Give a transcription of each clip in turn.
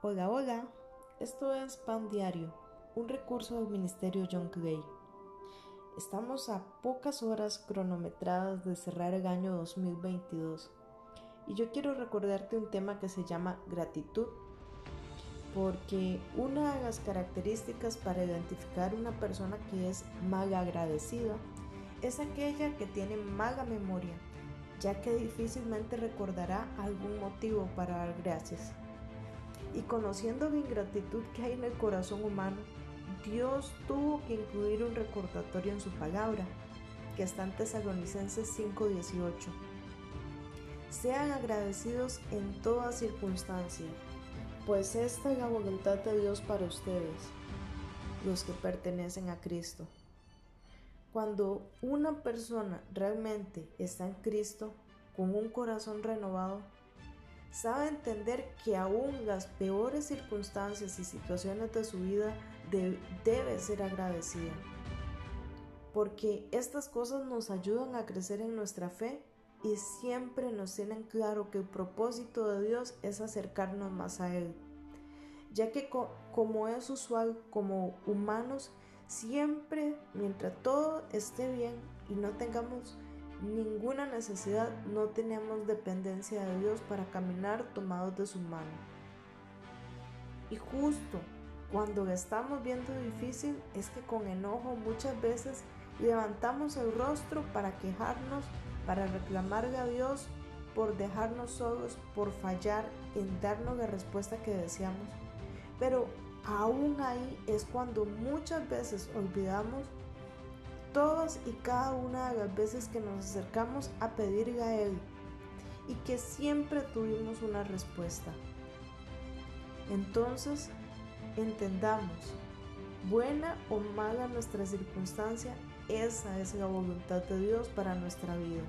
Hola, hola. Esto es Pan Diario, un recurso del Ministerio John Clay. Estamos a pocas horas cronometradas de cerrar el año 2022 y yo quiero recordarte un tema que se llama gratitud, porque una de las características para identificar una persona que es mal agradecida es aquella que tiene mala memoria, ya que difícilmente recordará algún motivo para dar gracias. Y conociendo la ingratitud que hay en el corazón humano, Dios tuvo que incluir un recordatorio en su palabra, que está en Tesalonicenses 5:18. Sean agradecidos en toda circunstancia, pues esta es la voluntad de Dios para ustedes, los que pertenecen a Cristo. Cuando una persona realmente está en Cristo, con un corazón renovado, sabe entender que aún las peores circunstancias y situaciones de su vida debe ser agradecida. Porque estas cosas nos ayudan a crecer en nuestra fe y siempre nos tienen claro que el propósito de Dios es acercarnos más a Él. Ya que como es usual como humanos, siempre mientras todo esté bien y no tengamos ninguna necesidad, no tenemos dependencia de Dios para caminar tomados de su mano. Y justo cuando estamos viendo difícil es que con enojo muchas veces levantamos el rostro para quejarnos, para reclamarle a Dios por dejarnos solos, por fallar en darnos la respuesta que deseamos. Pero aún ahí es cuando muchas veces olvidamos todas y cada una de las veces que nos acercamos a pedirle a Él y que siempre tuvimos una respuesta. Entonces, entendamos, buena o mala nuestra circunstancia, esa es la voluntad de Dios para nuestra vida.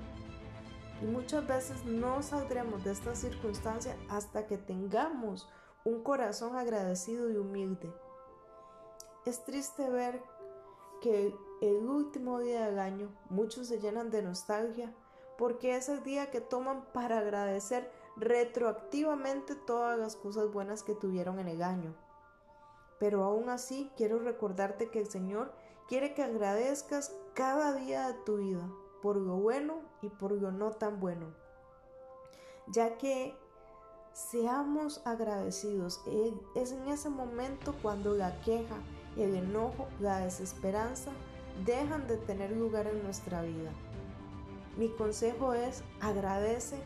Y muchas veces no saldremos de esta circunstancia hasta que tengamos un corazón agradecido y humilde. Es triste ver que el último día del año muchos se llenan de nostalgia porque es el día que toman para agradecer retroactivamente todas las cosas buenas que tuvieron en el año. Pero aún así quiero recordarte que el Señor quiere que agradezcas cada día de tu vida por lo bueno y por lo no tan bueno, ya que seamos agradecidos. Es en ese momento cuando la queja, el enojo, la desesperanza dejan de tener lugar en nuestra vida. Mi consejo es agradece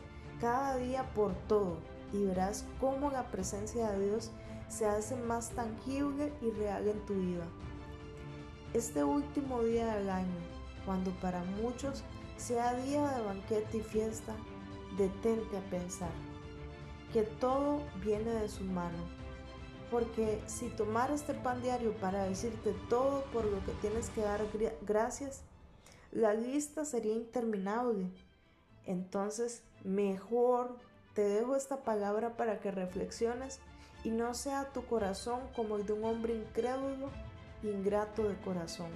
cada día por todo y verás cómo la presencia de Dios se hace más tangible y real en tu vida. Este último día del año, cuando para muchos sea día de banquete y fiesta, detente a pensar que todo viene de su mano porque si tomar este pan diario para decirte todo por lo que tienes que dar gracias, la lista sería interminable. Entonces, mejor te dejo esta palabra para que reflexiones y no sea tu corazón como el de un hombre incrédulo, ingrato de corazón.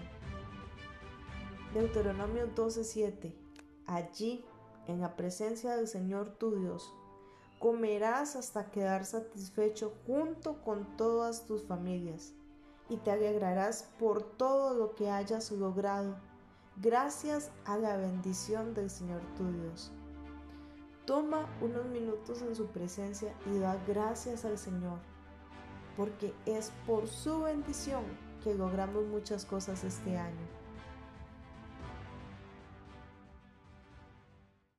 Deuteronomio 12:7 Allí, en la presencia del Señor tu Dios, comerás hasta quedar satisfecho junto con todas tus familias y te alegrarás por todo lo que hayas logrado, gracias a la bendición del Señor tu Dios. Toma unos minutos en su presencia y da gracias al Señor, porque es por su bendición que logramos muchas cosas este año.